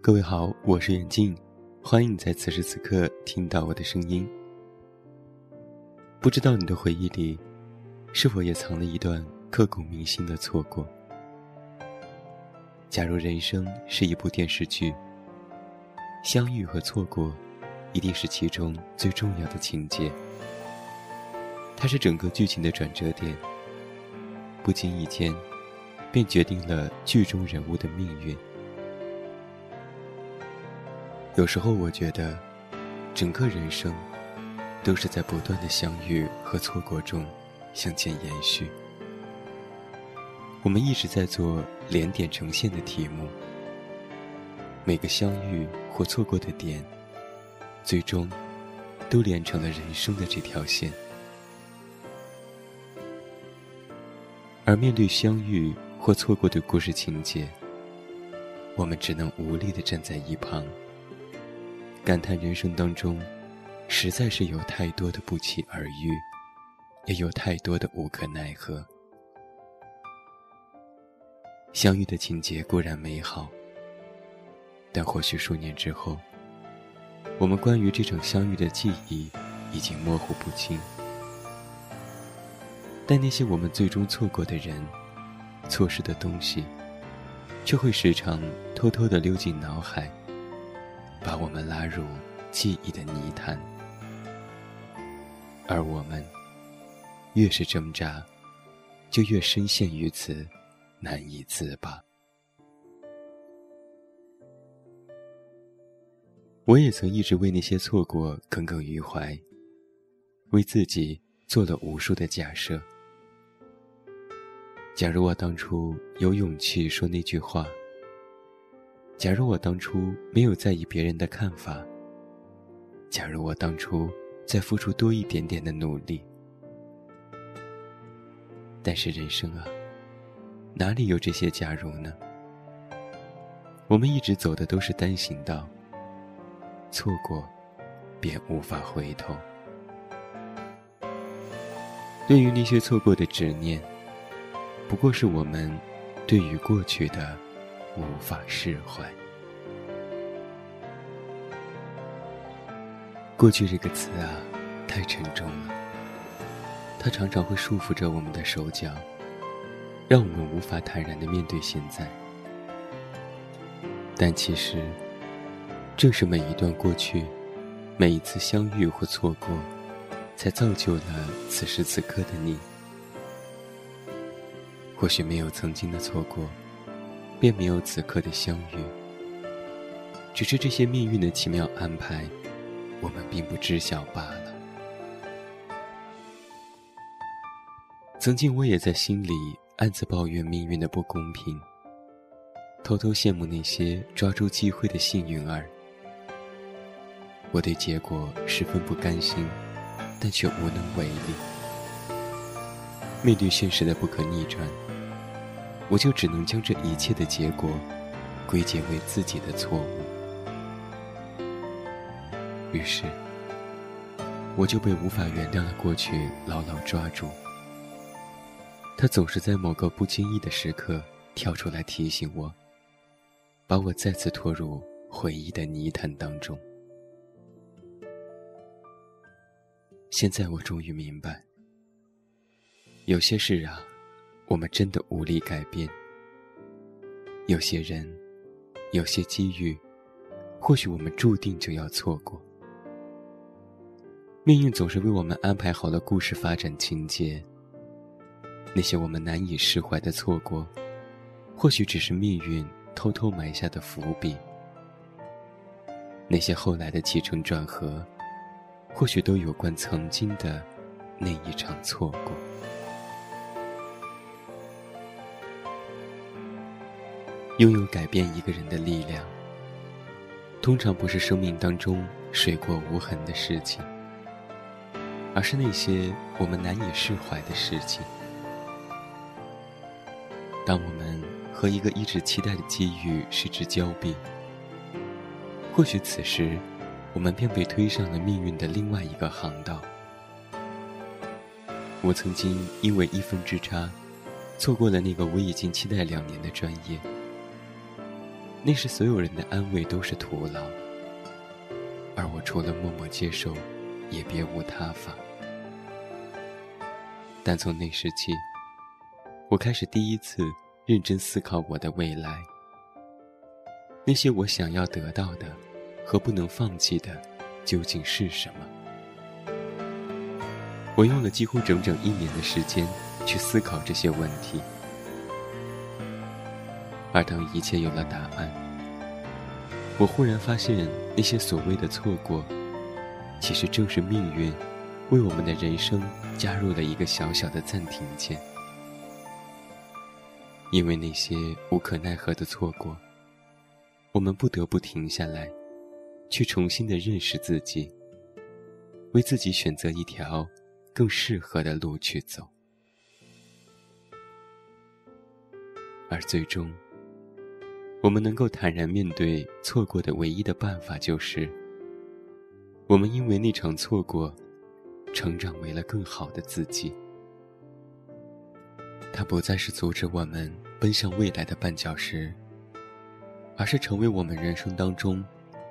各位好，我是远近，欢迎你在此时此刻听到我的声音。不知道你的回忆里，是否也藏了一段刻骨铭心的错过？假如人生是一部电视剧，相遇和错过，一定是其中最重要的情节。它是整个剧情的转折点，不经意间，便决定了剧中人物的命运。有时候我觉得，整个人生，都是在不断的相遇和错过中向前延续。我们一直在做连点成线的题目，每个相遇或错过的点，最终都连成了人生的这条线。而面对相遇或错过的故事情节，我们只能无力的站在一旁。感叹人生当中，实在是有太多的不期而遇，也有太多的无可奈何。相遇的情节固然美好，但或许数年之后，我们关于这场相遇的记忆已经模糊不清。但那些我们最终错过的人、错失的东西，却会时常偷偷的溜进脑海。把我们拉入记忆的泥潭，而我们越是挣扎，就越深陷于此，难以自拔。我也曾一直为那些错过耿耿于怀，为自己做了无数的假设。假如我当初有勇气说那句话。假如我当初没有在意别人的看法，假如我当初再付出多一点点的努力，但是人生啊，哪里有这些假如呢？我们一直走的都是单行道，错过便无法回头。对于那些错过的执念，不过是我们对于过去的。无法释怀。过去这个词啊，太沉重了。它常常会束缚着我们的手脚，让我们无法坦然的面对现在。但其实，正是每一段过去，每一次相遇或错过，才造就了此时此刻的你。或许没有曾经的错过。便没有此刻的相遇，只是这些命运的奇妙安排，我们并不知晓罢了。曾经我也在心里暗自抱怨命运的不公平，偷偷羡慕那些抓住机会的幸运儿。我对结果十分不甘心，但却无能为力。面对现实的不可逆转。我就只能将这一切的结果归结为自己的错误，于是我就被无法原谅的过去牢牢抓住。他总是在某个不经意的时刻跳出来提醒我，把我再次拖入回忆的泥潭当中。现在我终于明白，有些事啊。我们真的无力改变。有些人，有些机遇，或许我们注定就要错过。命运总是为我们安排好了故事发展情节。那些我们难以释怀的错过，或许只是命运偷偷埋下的伏笔。那些后来的起承转合，或许都有关曾经的那一场错过。拥有改变一个人的力量，通常不是生命当中水过无痕的事情，而是那些我们难以释怀的事情。当我们和一个一直期待的机遇失之交臂，或许此时，我们便被推上了命运的另外一个航道。我曾经因为一分之差，错过了那个我已经期待两年的专业。那时所有人的安慰都是徒劳，而我除了默默接受，也别无他法。但从那时起，我开始第一次认真思考我的未来。那些我想要得到的，和不能放弃的，究竟是什么？我用了几乎整整一年的时间去思考这些问题。而当一切有了答案，我忽然发现，那些所谓的错过，其实正是命运为我们的人生加入了一个小小的暂停键。因为那些无可奈何的错过，我们不得不停下来，去重新的认识自己，为自己选择一条更适合的路去走，而最终。我们能够坦然面对错过的唯一的办法，就是我们因为那场错过，成长为了更好的自己。它不再是阻止我们奔向未来的绊脚石，而是成为我们人生当中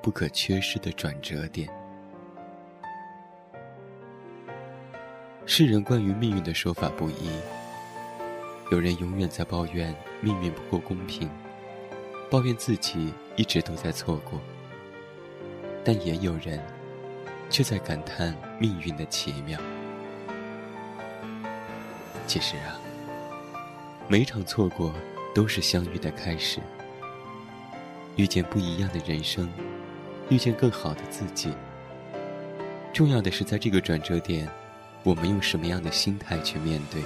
不可缺失的转折点。世人关于命运的说法不一，有人永远在抱怨命运不够公平。抱怨自己一直都在错过，但也有人却在感叹命运的奇妙。其实啊，每场错过都是相遇的开始，遇见不一样的人生，遇见更好的自己。重要的是，在这个转折点，我们用什么样的心态去面对？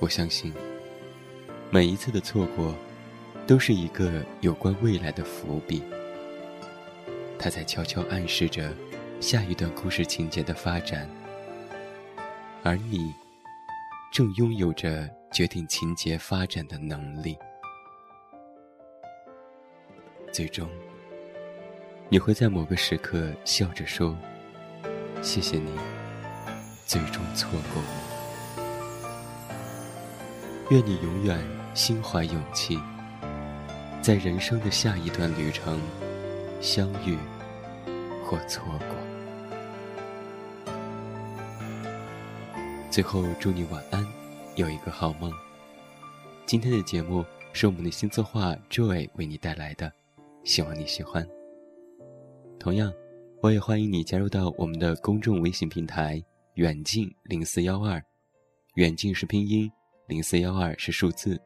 我相信，每一次的错过。都是一个有关未来的伏笔，它在悄悄暗示着下一段故事情节的发展，而你正拥有着决定情节发展的能力。最终，你会在某个时刻笑着说：“谢谢你，最终错过我。”愿你永远心怀勇气。在人生的下一段旅程，相遇或错过。最后，祝你晚安，有一个好梦。今天的节目是我们的新策划 Joy 为你带来的，希望你喜欢。同样，我也欢迎你加入到我们的公众微信平台“远近零四幺二”，远近是拼音，零四幺二是数字，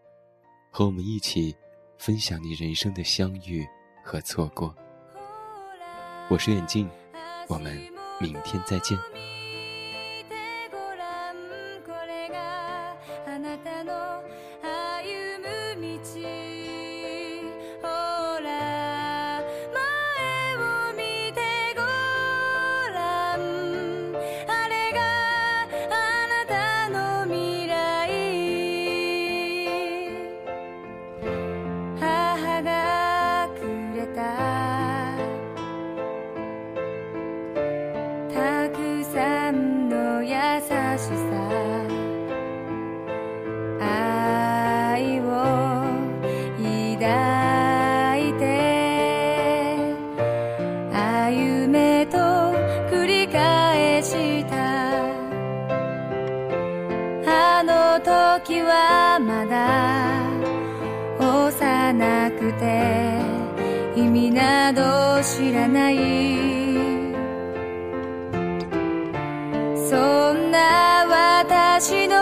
和我们一起。分享你人生的相遇和错过。我是远近，我们明天再见。愛を抱いて。歩めと繰り返した。あの時はまだ。幼くて。意味など知らない。そんな私の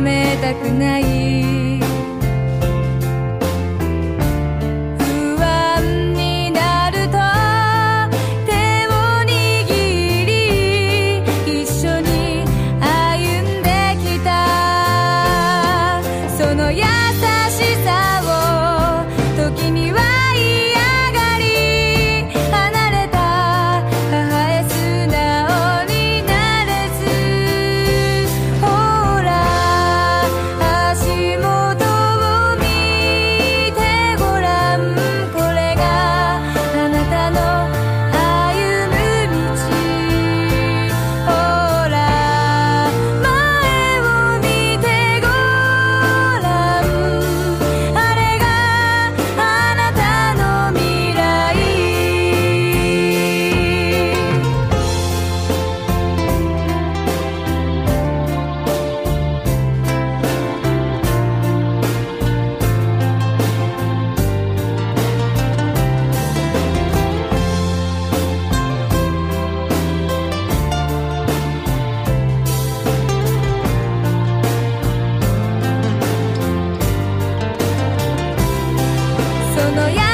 めたくない。 너야.